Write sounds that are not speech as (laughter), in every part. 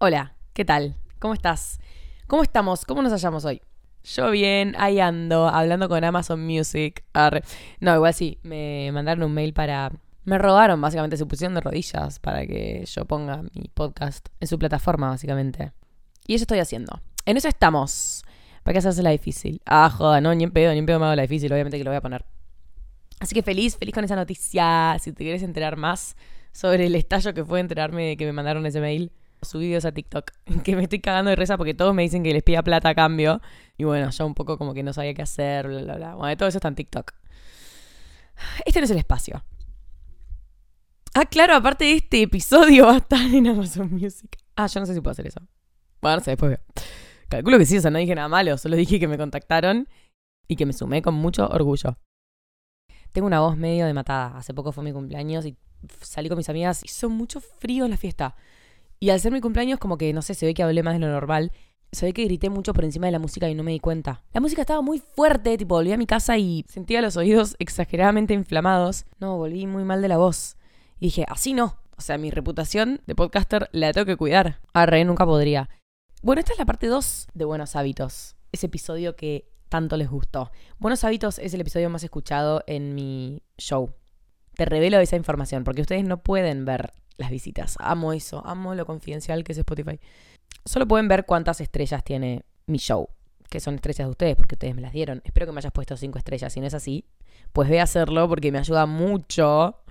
Hola, ¿qué tal? ¿Cómo estás? ¿Cómo estamos? ¿Cómo nos hallamos hoy? Yo bien, ahí ando, hablando con Amazon Music. Arre. No, igual sí, me mandaron un mail para... Me robaron, básicamente, se pusieron de rodillas para que yo ponga mi podcast en su plataforma, básicamente. Y eso estoy haciendo. En eso estamos. ¿Para qué hacerse la difícil? Ah, joda, no, ni en pedo, ni en pedo me hago la difícil, obviamente que lo voy a poner. Así que feliz, feliz con esa noticia. Si te quieres enterar más sobre el estallo que fue enterarme de que me mandaron ese mail, subí videos a TikTok, (laughs) que me estoy cagando de risa porque todos me dicen que les pida plata a cambio. Y bueno, yo un poco como que no sabía qué hacer, bla, bla, bla. Bueno, todo eso está en TikTok. Este no es el espacio. Ah, claro, aparte de este episodio (laughs) va a estar en Amazon Music. Ah, yo no sé si puedo hacer eso. Bueno, después veo. Calculo que sí, o sea, no dije nada malo, solo dije que me contactaron y que me sumé con mucho orgullo. Tengo una voz medio de matada. Hace poco fue mi cumpleaños y salí con mis amigas. Hizo mucho frío en la fiesta. Y al ser mi cumpleaños, como que, no sé, se ve que hablé más de lo normal. Se ve que grité mucho por encima de la música y no me di cuenta. La música estaba muy fuerte, tipo, volví a mi casa y sentía los oídos (laughs) exageradamente inflamados. No, volví muy mal de la voz. Y dije, así no. O sea, mi reputación de podcaster la tengo que cuidar. Arre, nunca podría. Bueno, esta es la parte 2 de Buenos Hábitos. Ese episodio que tanto les gustó. Buenos Hábitos es el episodio más escuchado en mi show. Te revelo esa información porque ustedes no pueden ver las visitas. Amo eso, amo lo confidencial que es Spotify. Solo pueden ver cuántas estrellas tiene mi show, que son estrellas de ustedes, porque ustedes me las dieron. Espero que me hayas puesto cinco estrellas. Si no es así, pues ve a hacerlo porque me ayuda mucho.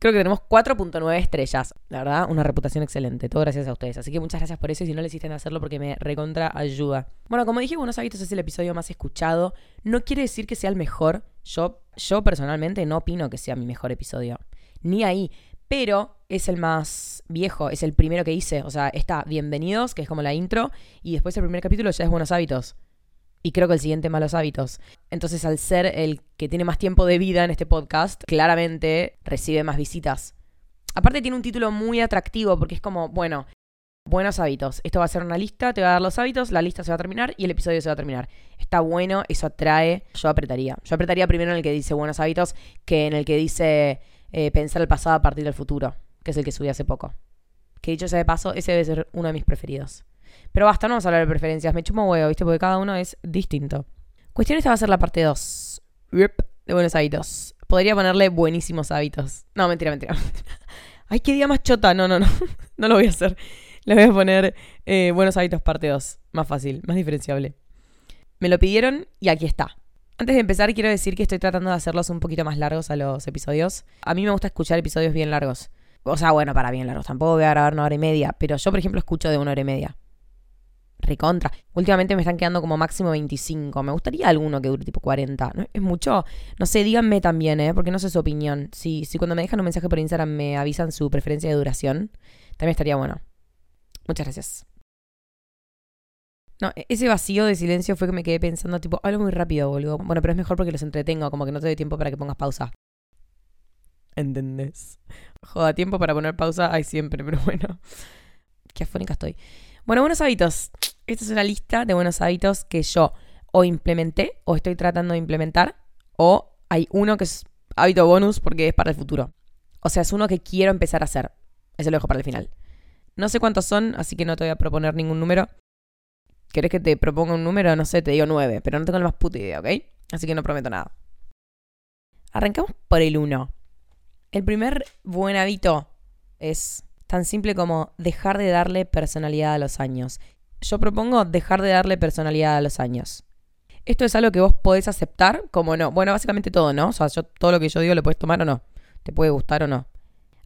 Creo que tenemos 4.9 estrellas. La verdad, una reputación excelente. Todo gracias a ustedes. Así que muchas gracias por eso. Y si no le hiciste hacerlo, porque me recontra ayuda. Bueno, como dije, Buenos Hábitos es el episodio más escuchado. No quiere decir que sea el mejor. Yo, yo personalmente no opino que sea mi mejor episodio. Ni ahí pero es el más viejo, es el primero que hice. O sea, está Bienvenidos, que es como la intro, y después el primer capítulo ya es Buenos Hábitos. Y creo que el siguiente Malos Hábitos. Entonces, al ser el que tiene más tiempo de vida en este podcast, claramente recibe más visitas. Aparte tiene un título muy atractivo porque es como, bueno, buenos hábitos. Esto va a ser una lista, te va a dar los hábitos, la lista se va a terminar y el episodio se va a terminar. Está bueno, eso atrae. Yo apretaría. Yo apretaría primero en el que dice buenos hábitos que en el que dice eh, pensar el pasado a partir del futuro, que es el que subí hace poco. Que dicho sea de paso, ese debe ser uno de mis preferidos. Pero basta, no vamos a hablar de preferencias. Me chumo huevo, ¿viste? Porque cada uno es distinto. Cuestión esta va a ser la parte 2. De buenos hábitos. Podría ponerle buenísimos hábitos. No, mentira, (laughs) mentira. Ay, qué día más chota. No, no, no. (laughs) No lo voy a hacer. Le voy a poner eh, buenos hábitos parte 2. Más fácil, más diferenciable. Me lo pidieron y aquí está. Antes de empezar, quiero decir que estoy tratando de hacerlos un poquito más largos a los episodios. A mí me gusta escuchar episodios bien largos. O sea, bueno, para bien largos. Tampoco voy a grabar una hora y media. Pero yo, por ejemplo, escucho de una hora y media. Recontra. Últimamente me están quedando como máximo 25. Me gustaría alguno que dure tipo 40. ¿No? ¿Es mucho? No sé, díganme también, ¿eh? Porque no sé su opinión. Si, si cuando me dejan un mensaje por Instagram me avisan su preferencia de duración, también estaría bueno. Muchas gracias. No, e-, ese vacío de silencio fue que me quedé pensando, tipo, hablo muy rápido, boludo. Bueno, pero es mejor porque los entretengo, como que no te doy tiempo para que pongas pausa. ¿Entendés? Joda, tiempo para poner pausa hay siempre, (laughs) pero bueno. Qué afónica estoy. Bueno, buenos hábitos. Esta es una lista de buenos hábitos que yo o implementé o estoy tratando de implementar o hay uno que es hábito bonus porque es para el futuro. O sea, es uno que quiero empezar a hacer. Eso lo dejo para el final. No sé cuántos son, así que no te voy a proponer ningún número. ¿Querés que te proponga un número? No sé, te digo nueve, pero no tengo la más puta idea, ¿ok? Así que no prometo nada. Arrancamos por el uno. El primer buen hábito es tan simple como dejar de darle personalidad a los años. Yo propongo dejar de darle personalidad a los años. Esto es algo que vos podés aceptar como no. Bueno, básicamente todo, ¿no? O sea, yo, todo lo que yo digo lo puedes tomar o no. Te puede gustar o no.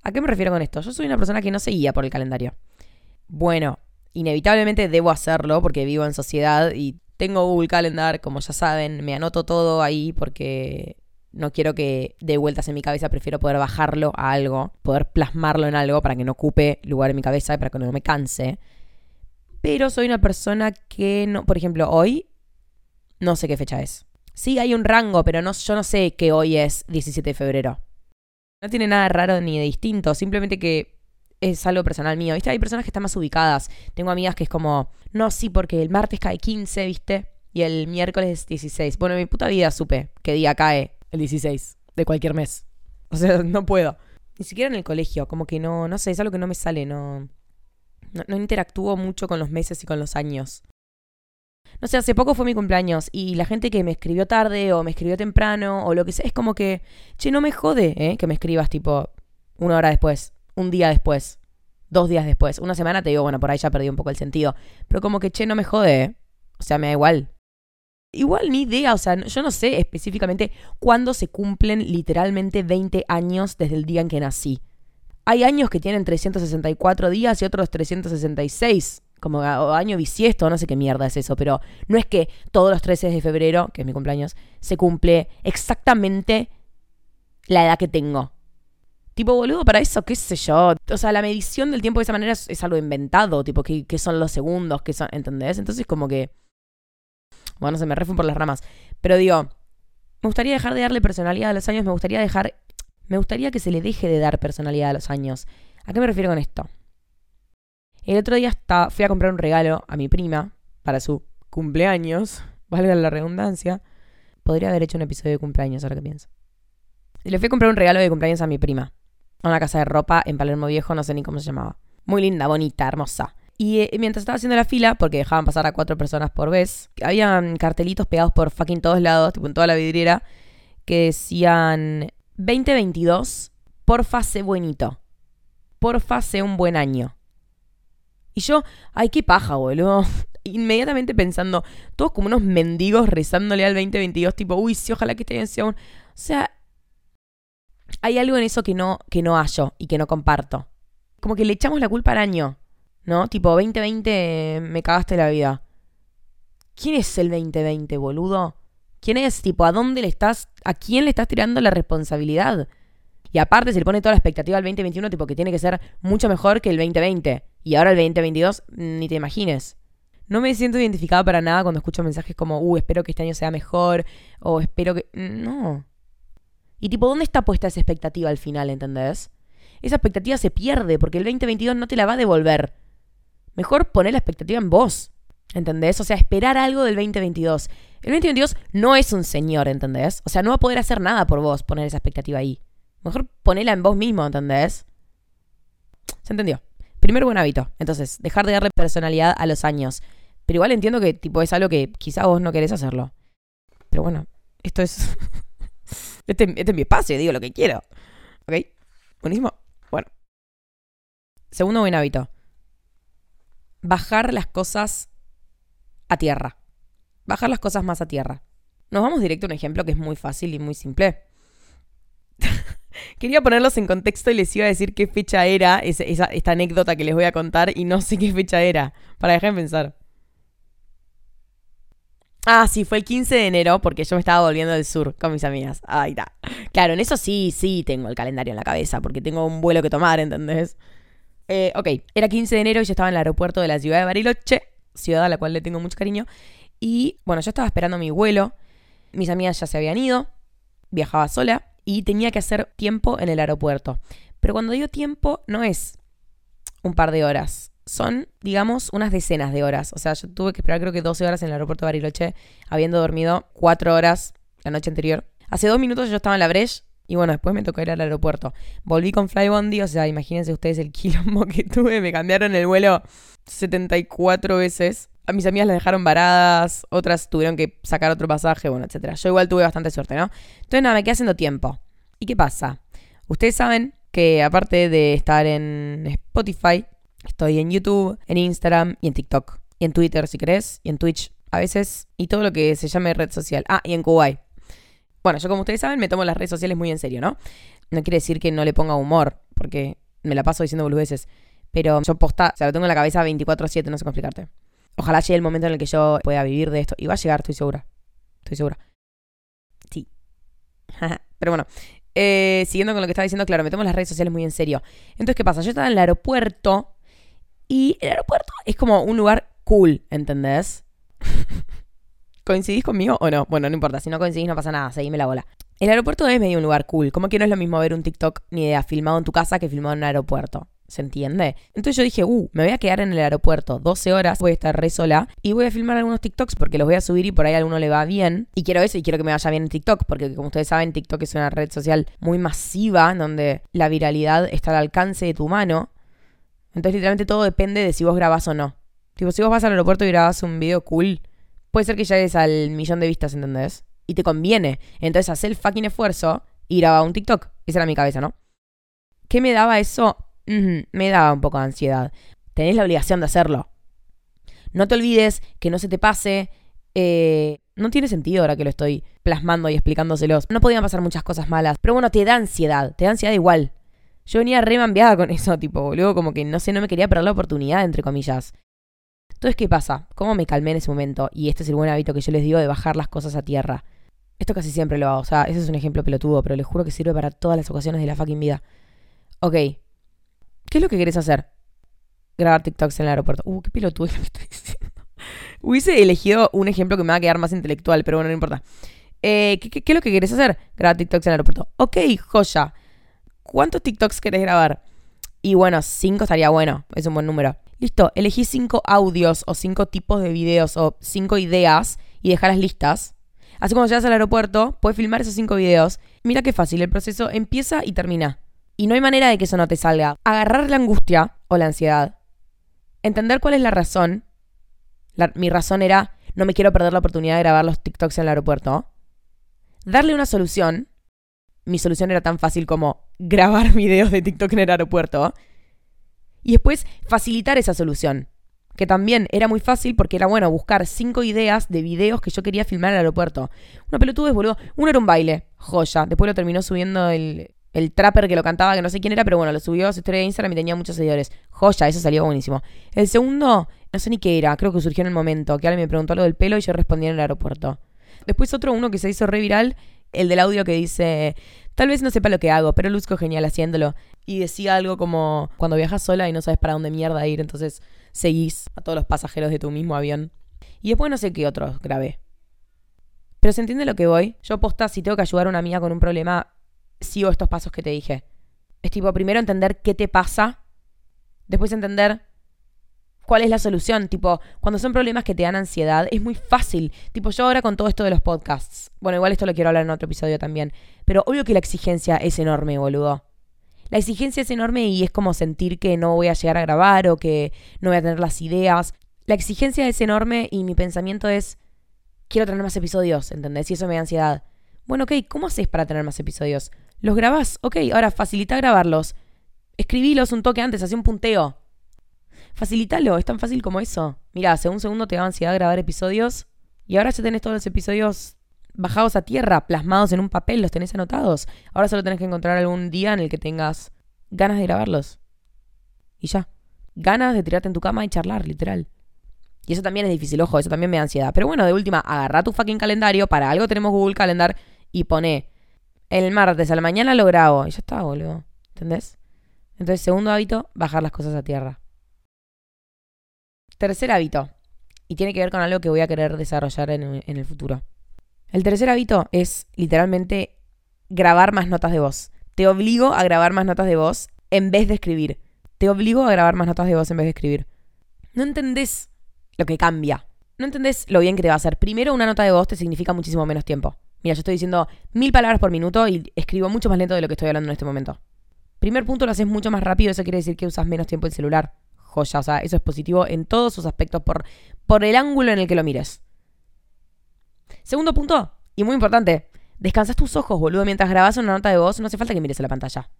¿A qué me refiero con esto? Yo soy una persona que no se guía por el calendario. Bueno, inevitablemente debo hacerlo porque vivo en sociedad y tengo Google Calendar, como ya saben, me anoto todo ahí porque no quiero que dé vueltas en mi cabeza, prefiero poder bajarlo a algo, poder plasmarlo en algo para que no ocupe lugar en mi cabeza y para que no me canse. Pero soy una persona que no, por ejemplo, hoy no sé qué fecha es. Sí, hay un rango, pero no, yo no sé que hoy es 17 de febrero. No tiene nada raro ni de distinto, simplemente que es algo personal mío, ¿viste? Hay personas que están más ubicadas. Tengo amigas que es como, no, sí, porque el martes cae 15, ¿viste? Y el miércoles es 16. Bueno, en mi puta vida supe qué día cae el 16 de cualquier mes. O sea, (laughs) no puedo. Ni siquiera en el colegio, como que no, no sé, es algo que no me sale, no, No, no interactúo mucho con los meses y con los años. No sé, hace poco fue mi cumpleaños y la gente que me escribió tarde o me escribió temprano o lo que sea, es como que, che, no me jode, ¿eh? Que me escribas tipo una hora después, un día después, dos días después, una semana te digo, bueno, por ahí ya perdí un poco el sentido. Pero como que, che, no me jode, ¿eh? O sea, me da igual. Igual ni idea, o sea, yo no sé específicamente cuándo se cumplen literalmente 20 años desde el día en que nací. Hay años que tienen 364 días y otros 366 como año bisiesto, no sé qué mierda es eso, pero no es que todos los 13 de febrero, que es mi cumpleaños, se cumple exactamente la edad que tengo. Tipo, boludo, para eso, qué sé yo. O sea, la medición del tiempo de esa manera es, algo inventado, tipo, que, son los segundos, que son, ¿entendés? Entonces, como que... Bueno, se me refun por las ramas. Pero digo, me gustaría dejar de darle personalidad a los años, me gustaría dejar... Me gustaría que se le deje de dar personalidad a los años. ¿A qué me refiero con esto? El otro día fui a comprar un regalo a mi prima para su cumpleaños, (laughs) valga la redundancia. Podría haber hecho un episodio de cumpleaños, ahora que pienso. Le fui a comprar un regalo de cumpleaños a mi prima. A una casa de ropa en Palermo Viejo, no sé ni cómo se llamaba. Muy linda, bonita, hermosa. Y eh, mientras estaba haciendo la fila, porque dejaban pasar a cuatro personas por vez, había cartelitos pegados por fucking todos lados, tipo en toda la vidriera, que decían 2022, porfa, sé buenito. Porfa, sé un buen año. Y yo, ay, qué paja, boludo. (laughs) Inmediatamente pensando, todos como unos mendigos rezándole al 2022, tipo, uy, sí, ojalá que este año sea. O sea, hay algo en eso que no, que no hallo y que no comparto. Como que le echamos la culpa al año, ¿no? Tipo, 2020 me cagaste la vida. ¿Quién es el 2020, boludo? ¿Quién es? Tipo, ¿a dónde le estás, a quién le estás tirando la responsabilidad? Y aparte se le pone toda la expectativa al 2021, tipo que tiene que ser mucho mejor que el 2020. Y ahora el 2022, ni te imagines. No me siento identificada para nada cuando escucho mensajes como, uh, espero que este año sea mejor, o espero que... No. Y tipo, ¿dónde está puesta esa expectativa al final, entendés? Esa expectativa se pierde porque el 2022 no te la va a devolver. Mejor poner la expectativa en vos. ¿Entendés? O sea, esperar algo del 2022. El 2022 no es un señor, ¿entendés? O sea, no va a poder hacer nada por vos poner esa expectativa ahí. Mejor ponela en vos mismo, ¿entendés? ¿Se entendió? Primer buen hábito. Entonces, dejar de darle personalidad a los años. Pero igual entiendo que tipo es algo que quizá vos no querés hacerlo. Pero bueno, esto es. (laughs) este, este, es mi espacio, digo lo que quiero. ¿Ok? Buenísimo. Bueno. Segundo buen hábito. Bajar las cosas a tierra. Bajar las cosas más a tierra. Nos vamos directo a un ejemplo que es muy fácil y muy simple. (laughs) Quería ponerlos en contexto y les iba a decir qué fecha era esta anécdota que les voy a contar y no sé qué fecha era. Para dejar de pensar. Ah, sí, fue el 15 de enero porque yo me estaba volviendo del sur con mis amigas. Ahí está. Claro, en eso sí, sí tengo el calendario en la cabeza porque tengo un vuelo que tomar, ¿entendés? Eh, ok, era 15 de enero y yo estaba en el aeropuerto de la ciudad de Bariloche, ciudad a la cual le tengo mucho cariño. Y bueno, yo estaba esperando mi vuelo. Mis amigas ya se habían ido. Viajaba sola y tenía que hacer tiempo en el aeropuerto. Pero cuando digo tiempo, no es un par de horas. Son, digamos, unas decenas de horas. O sea, yo tuve que esperar creo que 12 horas en el aeropuerto de Bariloche, habiendo dormido 4 horas la noche anterior. Hace dos minutos yo estaba en la Breche y bueno, después me tocó ir al aeropuerto. Volví con Flybondi, o sea, imagínense ustedes el quilombo que (laughs) tuve. Me cambiaron el vuelo 74 veces. A mis amigas las dejaron varadas, otras tuvieron que sacar otro pasaje, bueno, etcétera. Yo igual tuve bastante suerte, ¿no? Entonces nada, me quedé haciendo tiempo. ¿Y qué pasa? Ustedes saben que aparte de estar en Spotify, estoy en YouTube, en Instagram y en TikTok. Y en Twitter, si querés, y en Twitch a veces, y todo lo que se llame red social. Ah, y en Kuwait. Bueno, yo como ustedes saben, me tomo las redes sociales muy en serio, ¿no? No quiere decir que no le ponga humor, porque me la paso diciendo boludeces. Pero yo posta, o sea, lo tengo en la cabeza 24-7, no sé cómo explicarte. Ojalá llegue el momento en el que yo pueda vivir de esto. Y va a llegar, estoy segura. Estoy segura. Sí. (laughs) Pero bueno, eh, siguiendo con lo que estaba diciendo, claro, me tomo las redes sociales muy en serio. Entonces, ¿qué pasa? Yo estaba en el aeropuerto y el aeropuerto es como un lugar cool, ¿entendés? (laughs) ¿Coincidís conmigo o no? Bueno, no importa, si no coincidís no pasa nada, seguime la bola. El aeropuerto es medio un lugar cool, como que no es lo mismo ver un TikTok ni idea filmado en tu casa que filmado en un aeropuerto. ¿Se entiende? Entonces yo dije, uh, me voy a quedar en el aeropuerto 12 horas, voy a estar re sola y voy a filmar algunos TikToks porque los voy a subir y por ahí a alguno le va bien. Y quiero eso y quiero que me vaya bien en TikTok porque como ustedes saben, TikTok es una red social muy masiva donde la viralidad está al alcance de tu mano. Entonces, literalmente todo depende de si vos grabás o no. Tipo, si vos vas al aeropuerto y grabás un video cool, puede ser que llegues al millón de vistas, ¿entendés? Y te conviene. Entonces, haz el fucking esfuerzo y graba un TikTok. Esa era mi cabeza, ¿no? ¿Qué me daba eso? me daba un poco de ansiedad. Tenés la obligación de hacerlo. No te olvides que no se te pase. Eh, no tiene sentido ahora que lo estoy plasmando y explicándoselos. No podían pasar muchas cosas malas. Pero bueno, te da ansiedad. Te da ansiedad igual. Yo venía remambiada con eso, (laughs) tipo, luego como que no sé, no me quería perder la oportunidad, entre comillas. Entonces, ¿qué pasa? ¿Cómo me calmé en ese momento? Y este es el buen hábito que yo les digo de bajar las cosas a tierra. Esto casi siempre lo hago, o sea, ese es un ejemplo pelotudo, pero les juro que sirve para todas las ocasiones de la fucking vida. Ok, ¿qué es lo que querés hacer? Grabar TikToks en el aeropuerto. Uh, qué pelotudo que me estoy (laughs) diciendo. Hubiese elegido un ejemplo que me va a quedar más intelectual, pero bueno, no importa. Eh, ¿qué, es lo que querés hacer? Grabar TikToks en el aeropuerto. Ok, joya. ¿Cuántos TikToks querés grabar? Y bueno, cinco estaría bueno, es un buen número. Listo, elegí cinco audios o cinco tipos de videos o cinco ideas y dejarlas listas. Así cuando llegas al aeropuerto, puedes filmar esos cinco videos. Mira qué fácil, el proceso empieza y termina. Y no hay manera de que eso no te salga. Agarrar la angustia o la ansiedad. Entender cuál es la razón. mi razón era, no me quiero perder la oportunidad de grabar los TikToks en el aeropuerto. Darle una solución. Mi solución era tan fácil como grabar (laughs) videos de TikTok en el aeropuerto y después facilitar esa solución. Que también era muy fácil porque era bueno buscar cinco ideas de videos que yo quería filmar en el aeropuerto. Una pelotuda boludo. Uno era un baile, joya. Después lo terminó subiendo el, el trapper que lo cantaba, que no sé quién era, pero bueno, lo subió a su historia de Instagram y tenía muchos seguidores. Joya, eso salió buenísimo. El segundo, no sé ni qué era, creo que surgió en el momento, que alguien me preguntó algo del pelo y yo respondí en el aeropuerto. Después otro, uno que se hizo re viral, el del audio que dice, tal vez no sepa lo que hago, pero luzco genial haciéndolo. Y decía algo como, cuando viajas sola y no sabes para dónde mierda ir, entonces seguís a todos los pasajeros de tu mismo avión. Y después no sé qué otros grabé. Pero se entiende lo que voy. Yo posta, si tengo que ayudar a una amiga con un problema, sigo estos pasos que te dije. Es tipo, primero entender qué te pasa, después entender cuál es la solución. Tipo, cuando son problemas que te dan ansiedad, es muy fácil. Tipo, yo ahora con todo esto de los podcasts. Bueno, igual esto lo quiero hablar en otro episodio también. Pero obvio que la exigencia es enorme, boludo. La exigencia es enorme y es como sentir que no voy a llegar a grabar o que no voy a tener las ideas. La exigencia es enorme y mi pensamiento es, quiero tener más episodios, ¿entendés? Y eso me da ansiedad. Bueno, ok, ¿cómo haces para tener más episodios? ¿Los grabás? Ok, ahora facilita grabarlos. Escribílos un toque antes, hacé un punteo. Facilítalo, es tan fácil como eso. Mira, hace un segundo te da ansiedad grabar episodios y ahora ya tenés todos los episodios bajados a tierra, plasmados en un papel, los tenés anotados. Ahora solo tenés que encontrar algún día en el que tengas ganas de grabarlos. Y ya. Ganas de tirarte en tu cama y charlar, literal. Y eso también es difícil, ojo, eso también me da ansiedad. Pero bueno, de última, agarra tu fucking calendario, para algo tenemos Google Calendar, y pone el martes a la mañana lo grabo. Y ya está, boludo. ¿Entendés? Entonces, segundo hábito, bajar las cosas a tierra. Tercer hábito, y tiene que ver con algo que voy a querer desarrollar en, el futuro. El tercer hábito es literalmente grabar más notas de voz. Te obligo a grabar más notas de voz en vez de escribir. Te obligo a grabar más notas de voz en vez de escribir. No entendés lo que cambia. No entendés lo bien que te va a hacer. Primero, una nota de voz te significa muchísimo menos tiempo. Mira, yo estoy diciendo mil palabras por minuto y escribo mucho más lento de lo que estoy hablando en este momento. Primer punto, lo haces mucho más rápido, eso quiere decir que usas menos tiempo el celular joya. O sea, eso es positivo en todos sus aspectos por, por el ángulo en el que lo mires. Segundo punto, y muy importante, descansas tus ojos, boludo. Mientras grabas una nota de voz, no hace falta que mires a la pantalla.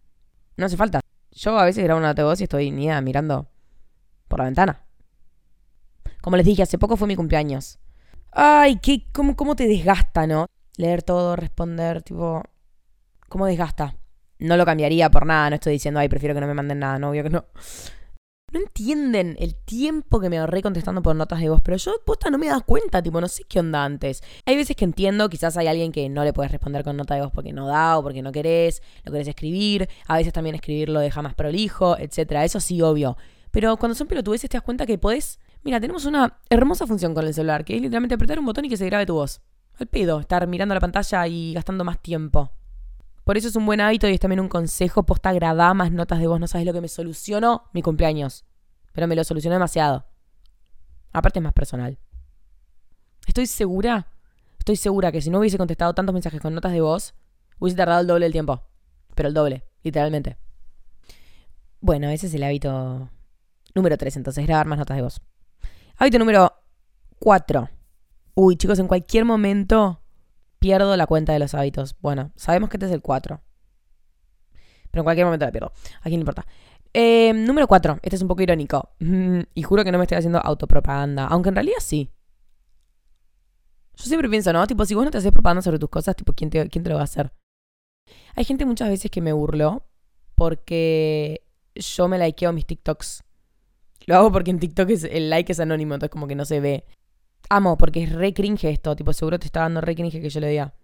No hace falta. Yo a veces grabo una nota de voz y estoy ni mirando por la ventana. Como les dije, hace poco fue mi cumpleaños. Ay, qué, cómo, cómo te desgasta, ¿no? Leer todo, responder, tipo. ¿Cómo desgasta? No lo cambiaría por nada, no estoy diciendo, ay, prefiero que no me manden nada, no, obvio que no. No entienden el tiempo que me ahorré contestando por notas de voz, pero yo posta no me das cuenta, tipo, no sé qué onda antes. Hay veces que entiendo, quizás hay alguien que no le puedes responder con nota de voz porque no da o porque no querés, lo querés escribir, a veces también escribirlo deja más prolijo, etcétera. Eso sí, obvio. Pero cuando son pelotudeces te das cuenta que podés. Mira, tenemos una hermosa función con el celular, que es literalmente apretar un botón y que se grabe tu voz. Al pedo, estar mirando la pantalla y gastando más tiempo. Por eso es un buen hábito y es también un consejo. Posta grabar más notas de voz. No sabes lo que me solucionó mi cumpleaños. Pero me lo solucionó demasiado. Aparte es más personal. Estoy segura, estoy segura que si no hubiese contestado tantos mensajes con notas de voz, hubiese tardado el doble del tiempo. Pero el doble, literalmente. Bueno, ese es el hábito Número 3, entonces, grabar más notas de voz. Hábito número 4. Uy, chicos, en cualquier momento pierdo la cuenta de los hábitos. Bueno, sabemos que este es el 4. Pero en cualquier momento la pierdo. ¿A quién importa? Eh, número 4. Este es un poco irónico. y juro que no me estoy haciendo autopropaganda. Aunque en realidad sí. Yo siempre pienso, ¿no? Tipo, si vos no te haces propaganda sobre tus cosas, tipo, ¿quién te, quién te lo va a hacer? Hay gente muchas veces que me burló porque yo me likeo mis TikToks. Lo hago porque en TikTok el like es anónimo, entonces como que no se ve. Amo, porque es re cringe esto, tipo, seguro te está dando re cringe que yo le diga.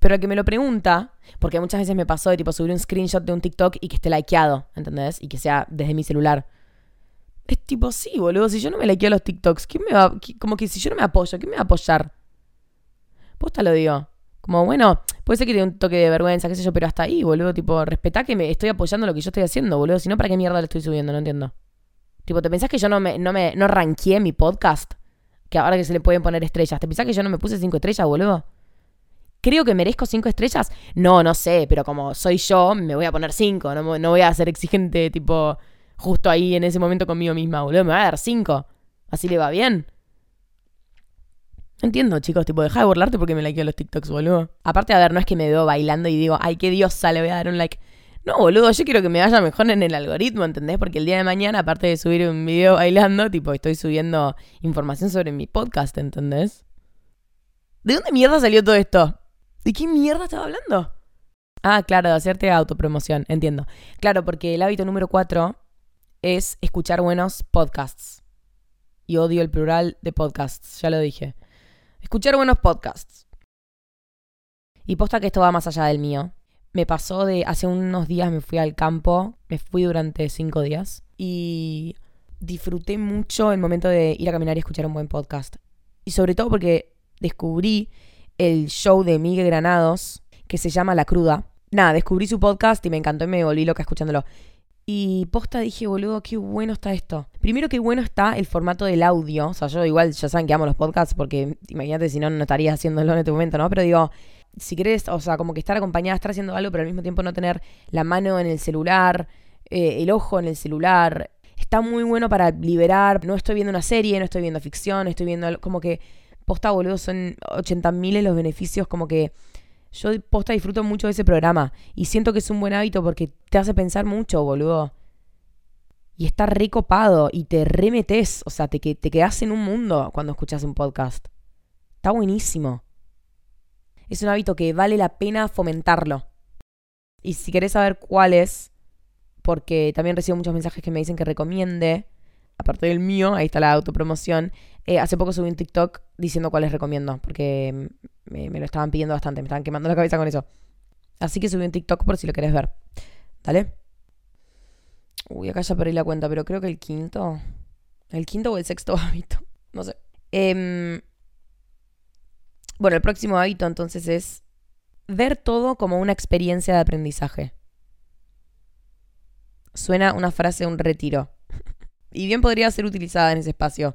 Pero el que me lo pregunta, porque muchas veces me pasó de tipo subir un screenshot de un TikTok y que esté likeado, ¿entendés? Y que sea desde mi celular. Es tipo, sí, boludo, si yo no me likeo los TikToks, ¿quién me va? Como que si yo no me apoyo, ¿quién me va a apoyar? Posta lo digo. Como, bueno, puede ser que tenga un toque de vergüenza, qué sé yo, pero hasta ahí, boludo. Tipo, respetá que me estoy apoyando lo que yo estoy haciendo, boludo. Si no, ¿para qué mierda le estoy subiendo? No entiendo. Tipo, ¿te pensás que yo no me, no me, no ranqueé mi podcast? Que ahora que se le pueden poner estrellas. ¿Te pensás que yo no me puse cinco estrellas, boludo? ¿Creo que merezco cinco estrellas? No, no sé, pero como soy yo, me voy a poner cinco. No, no voy a ser exigente, tipo, justo ahí en ese momento conmigo misma, boludo. Me va a dar cinco. Así le va bien. Entiendo, chicos, tipo, deja de burlarte porque me likeo los TikToks, boludo. Aparte, a ver, no es que me veo bailando y digo, ay, qué diosa, le voy a dar un like. No, boludo, yo quiero que me vaya mejor en el algoritmo, ¿entendés? Porque el día de mañana, aparte de subir un video bailando, tipo, estoy subiendo información sobre mi podcast, ¿entendés? ¿De dónde mierda salió todo esto? ¿De qué mierda estaba hablando? Ah, claro, de hacerte autopromoción, entiendo. Claro, porque el hábito número cuatro es escuchar buenos podcasts. Y odio el plural de podcasts, ya lo dije. Escuchar buenos podcasts. Y posta que esto va más allá del mío. Me pasó de hace unos días me fui al campo, me fui durante cinco días y disfruté mucho el momento de ir a caminar y escuchar un buen podcast. Y sobre todo porque descubrí el show de Miguel Granados que se llama La Cruda. Nada, descubrí su podcast y me encantó y me volví loca escuchándolo. Y posta dije, boludo, qué bueno está esto. Primero, qué bueno está el formato del audio. O sea, yo igual ya saben que amo los podcasts porque imagínate si no, no estaría haciéndolo en este momento, ¿no? Pero digo, si querés, o sea, como que estar acompañada, estar haciendo algo, pero al mismo tiempo no tener la mano en el celular, eh, el ojo en el celular. Está muy bueno para liberar. No estoy viendo una serie, no estoy viendo ficción, estoy viendo como que, posta, boludo, son 80.000 los beneficios, como que yo posta disfruto mucho de ese programa y siento que es un buen hábito porque te hace pensar mucho, boludo. Y está recopado y te remetes, o sea, te, te quedas en un mundo cuando escuchas un podcast. Está buenísimo. Es un hábito que vale la pena fomentarlo. Y si querés saber cuál es, porque también recibo muchos mensajes que me dicen que recomiende, aparte del mío, ahí está la autopromoción, eh, hace poco subí un TikTok diciendo cuáles recomiendo, porque me, lo estaban pidiendo bastante, me estaban quemando la cabeza con eso. Así que subí un TikTok por si lo querés ver. ¿Dale? Uy, acá ya perdí la cuenta, pero creo que el quinto. El quinto o el sexto (laughs) hábito. No sé. Em, bueno, el próximo hábito entonces es ver todo como una experiencia de aprendizaje. Suena una frase, un retiro. (laughs) y bien podría ser utilizada en ese espacio.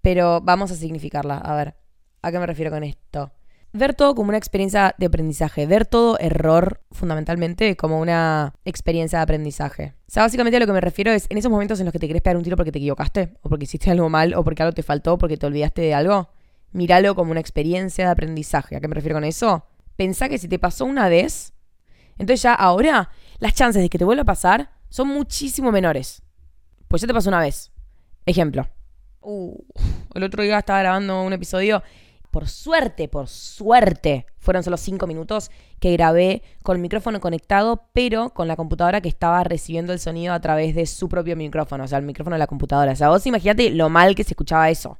Pero vamos a significarla. A ver, ¿a qué me refiero con esto? ver todo como una experiencia de aprendizaje, ver todo error fundamentalmente como una experiencia de aprendizaje. O sea, básicamente a lo que me refiero es en esos momentos en los que te querés pegar un tiro porque te equivocaste, o porque hiciste algo mal, o porque algo te faltó, porque te olvidaste de algo, míralo como una experiencia de aprendizaje. ¿A qué me refiero con eso? Pensá que si te pasó una vez, entonces ya ahora las chances de que te vuelva a pasar son muchísimo menores. Pues ya te pasó una vez. Ejemplo. Uh, el otro día estaba grabando un episodio por suerte, por suerte, fueron solo cinco minutos que grabé con el micrófono conectado, pero con la computadora que estaba recibiendo el sonido a través de su propio micrófono, o sea, el micrófono de la computadora. O sea, vos imagínate lo mal que se escuchaba eso.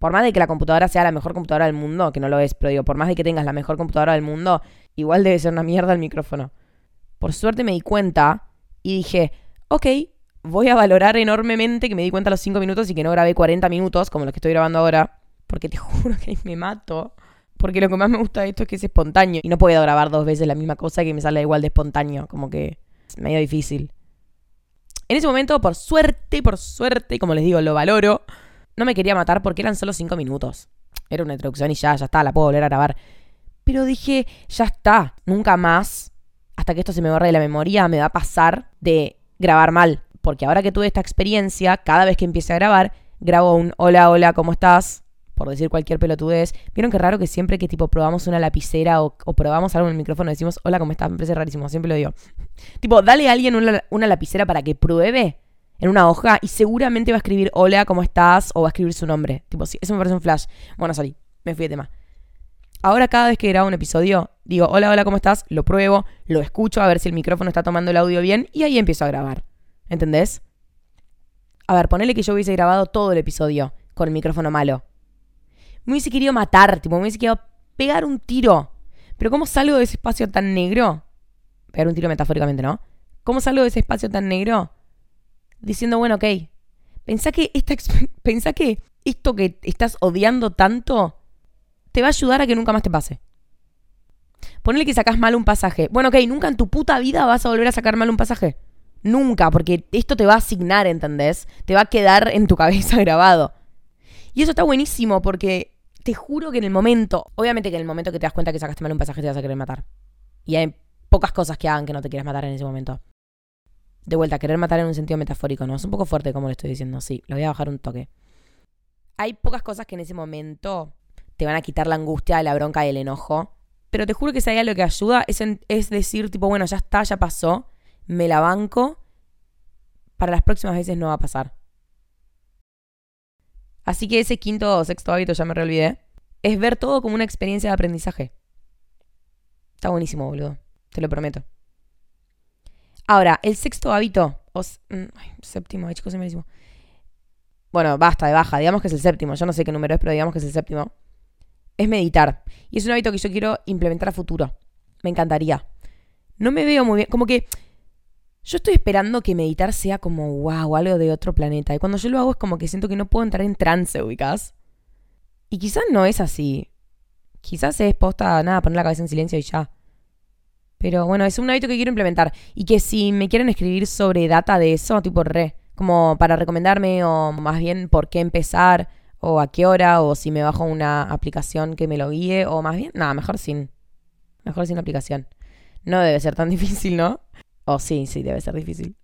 Por más de que la computadora sea la mejor computadora del mundo, que no lo es, pero digo, por más de que tengas la mejor computadora del mundo, igual debe ser una mierda el micrófono. Por suerte me di cuenta y dije, ok, voy a valorar enormemente que me di cuenta a los cinco minutos y que no grabé 40 minutos, como los que estoy grabando ahora porque te (laughs) juro que me mato. Porque lo que más me gusta de esto es que es espontáneo. Y no puedo grabar dos veces la misma cosa que me sale igual de espontáneo. Como que es medio difícil. En ese momento, por suerte, por suerte, como les digo, lo valoro. No me quería matar porque eran solo cinco minutos. Era una introducción y ya, ya está, la puedo volver a grabar. Pero dije, ya está, nunca más, hasta que esto se me borre de la memoria, me va a pasar de grabar mal. Porque ahora que tuve esta experiencia, cada vez que empiece a grabar, grabo un hola, hola, ¿cómo estás? Por decir cualquier pelotudez. ¿Vieron qué raro que siempre que tipo probamos una lapicera o, probamos algo en el micrófono decimos hola, ¿cómo estás? Me parece rarísimo, siempre lo digo. (laughs) tipo, dale a alguien una lapicera para que pruebe en una hoja y seguramente va a escribir hola, ¿cómo estás? o va a escribir su nombre. Tipo, sí, eso me parece un flash. Bueno, salí, me fui de tema. Ahora cada vez que grabo un episodio, digo, hola, hola, ¿cómo estás? Lo pruebo, lo escucho a ver si el micrófono está tomando el audio bien y ahí empiezo a grabar. ¿Entendés? A ver, ponele que yo hubiese grabado todo el episodio con el micrófono malo. Me hubiese querido matar, tipo, me hubiese querido pegar un tiro. Pero ¿cómo salgo de ese espacio tan negro? Pegar un tiro metafóricamente, ¿no? ¿Cómo salgo de ese espacio tan negro? Diciendo, bueno, ok. Pensá que, esta, (laughs) pensá que esto que estás odiando tanto te va a ayudar a que nunca más te pase. Ponele que sacas mal un pasaje. Bueno, ok, nunca en tu puta vida vas a volver a sacar mal un pasaje. Nunca, porque esto te va a asignar, ¿entendés? Te va a quedar en tu cabeza (laughs) grabado. Y eso está buenísimo porque te juro que en el momento, obviamente que en el momento que te das cuenta que sacaste mal un pasaje te vas a querer matar. Y hay pocas cosas que hagan que no te quieras matar en ese momento. De vuelta, querer matar en un sentido metafórico, ¿no? Es un poco fuerte como lo estoy diciendo, sí, lo voy a bajar un toque. Hay pocas cosas que en ese momento te van a quitar la angustia, la bronca y el enojo. Pero te juro que si hay algo que ayuda es, es decir, tipo, bueno, ya está, ya pasó, me la banco, para las próximas veces no va a pasar. Así que ese quinto o sexto hábito, ya me olvidé, es ver todo como una experiencia de aprendizaje. Está buenísimo, boludo. Te lo prometo. Ahora, el sexto hábito, o mm, séptimo, ay, chicos, se Bueno, basta de baja, digamos que es el séptimo. Yo no sé qué número es, pero digamos que es el séptimo. Es meditar. Y es un hábito que yo quiero implementar a futuro. Me encantaría. No me veo muy bien. Como que yo estoy esperando que meditar sea como wow, algo de otro planeta. Y cuando yo lo hago es como que siento que no puedo entrar en trance, ubicas. Y quizás no es así. Quizás es posta, nada, poner la cabeza en silencio y ya. Pero bueno, es un hábito que quiero implementar. Y que si me quieren escribir sobre data de eso, tipo re, como para recomendarme o más bien por qué empezar o a qué hora o si me bajo una aplicación que me lo guíe o más bien, nada, mejor sin. Mejor sin aplicación. No debe ser tan (laughs) difícil, ¿no? O sí, sí, debe ser difícil.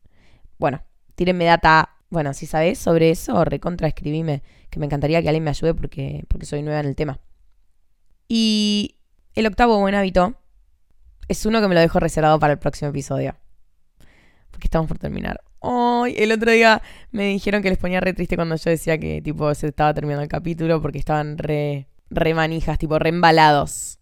Bueno, tírenme data. Bueno, si sabes sobre eso, recontra escribime. Que me encantaría que alguien me ayude porque, porque soy nueva en el tema. Y el octavo buen hábito es uno que me lo dejo reservado para el próximo episodio. Porque estamos por terminar. Ay, el otro día me dijeron que les ponía re triste cuando yo decía que tipo se estaba terminando el capítulo porque estaban re, re manijas, tipo re embalados.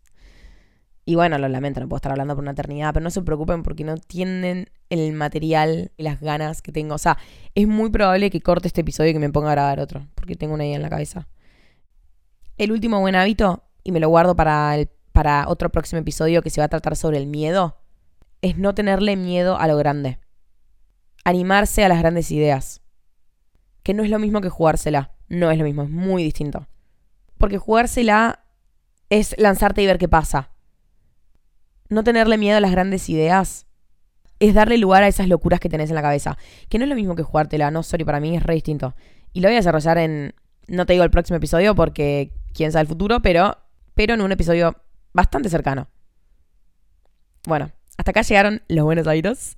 Y bueno, lo lamento, no puedo estar hablando por una eternidad, pero no se preocupen porque no tienen el material y las ganas que tengo. O sea, es muy probable que corte este episodio y que me ponga a grabar otro, porque tengo una idea en la cabeza. El último buen hábito, y me lo guardo para, el, para otro próximo episodio que se va a tratar sobre el miedo, es no tenerle miedo a lo grande. Animarse a las grandes ideas. Que no es lo mismo que jugársela. No es lo mismo, es muy distinto. Porque jugársela es lanzarte y ver qué pasa no tenerle miedo a las grandes ideas es darle lugar a esas locuras que tenés en la cabeza. Que no es lo mismo que jugártela, no, sorry, para mí es re distinto. Y lo voy a desarrollar en, no te digo el próximo episodio porque quién sabe el futuro, pero, pero en un episodio bastante cercano. Bueno, hasta acá llegaron los buenos hábitos.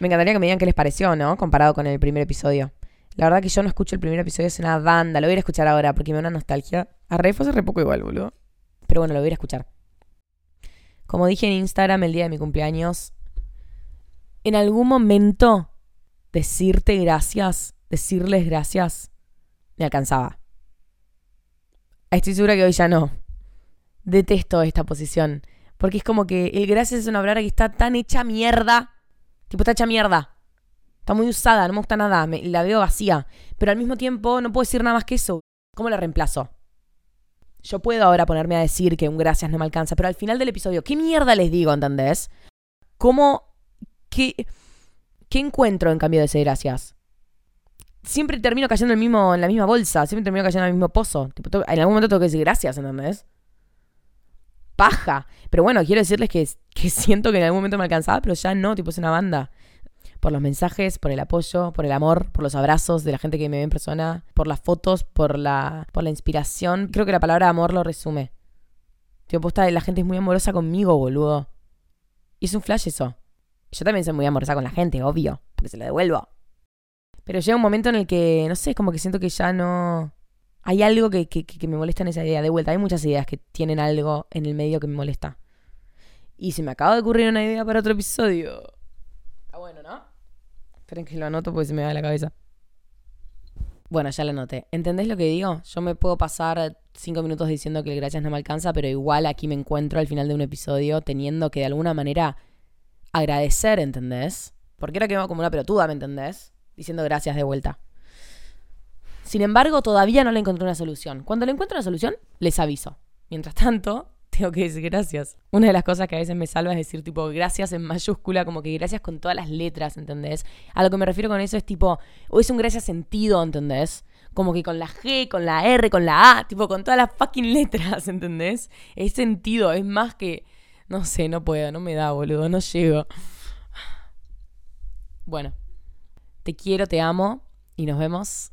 Me encantaría que me digan qué les pareció, ¿no? Comparado con el primer episodio. La verdad que yo no escucho el primer episodio, es una banda. Lo voy a ir a escuchar ahora porque me da una nostalgia. A re fue hace re poco igual, boludo. Pero bueno, lo voy a ir a escuchar. Como dije en Instagram el día de mi cumpleaños, en algún momento decirte gracias, decirles gracias, me alcanzaba. Estoy segura que hoy ya no. Detesto esta posición. Porque es como que el gracias es una palabra que está tan hecha mierda. Tipo, está hecha mierda. Está muy usada, no me gusta nada. la veo vacía. Pero al mismo tiempo no puedo decir nada más que eso. ¿Cómo la reemplazo? Yo puedo ahora ponerme a decir que un gracias no me alcanza, pero al final del episodio, ¿qué mierda les digo, entendés? ¿Cómo? ¿Qué, qué encuentro en cambio de ese gracias? Siempre termino cayendo en, la misma bolsa, siempre termino cayendo en el mismo pozo. en algún momento tengo que decir gracias, ¿entendés? Paja. Pero bueno, quiero decirles que, que (laughs) siento que en algún momento me alcanzaba, pero ya no, tipo, es una banda por los mensajes, por el apoyo, por el amor, por los abrazos de la gente que me ve en persona, por las fotos, por la, por la inspiración. Creo que la palabra amor lo resume. Tío, posta, la gente es muy amorosa conmigo, boludo. Y es un flash eso. Yo también soy muy amorosa con la gente, obvio, porque se lo devuelvo. Pero llega un momento en el que, no sé, es como que siento que ya no... Hay algo que, me molesta en esa idea. De vuelta, hay muchas ideas que tienen algo en el medio que me molesta. Y se me acaba de ocurrir una idea para otro episodio. Está bueno, ¿no? Esperen que lo anoto porque se me va de la cabeza. Bueno, ya lo anoté. ¿Entendés lo que digo? Yo me puedo pasar cinco minutos diciendo que el gracias no me alcanza, pero igual aquí me encuentro al final de un episodio teniendo que de alguna manera agradecer, ¿entendés? Porque era que como una pelotuda, ¿me entendés? Diciendo gracias de vuelta. Sin embargo, todavía no le encontré una solución. Cuando le encuentro una solución, les aviso. Mientras tanto, (laughs) tengo que decir gracias. Una de las cosas que a veces me salva es decir tipo gracias en mayúscula, como que gracias con todas las letras, ¿entendés? A lo que me refiero con eso es tipo, o es un gracias sentido, ¿entendés? Como que con la G, con la R, con la A, tipo con todas las fucking letras, (laughs) ¿entendés? Es sentido, es más que... No sé, no puedo, no me da, boludo, no llego. Bueno, te quiero, te amo y nos vemos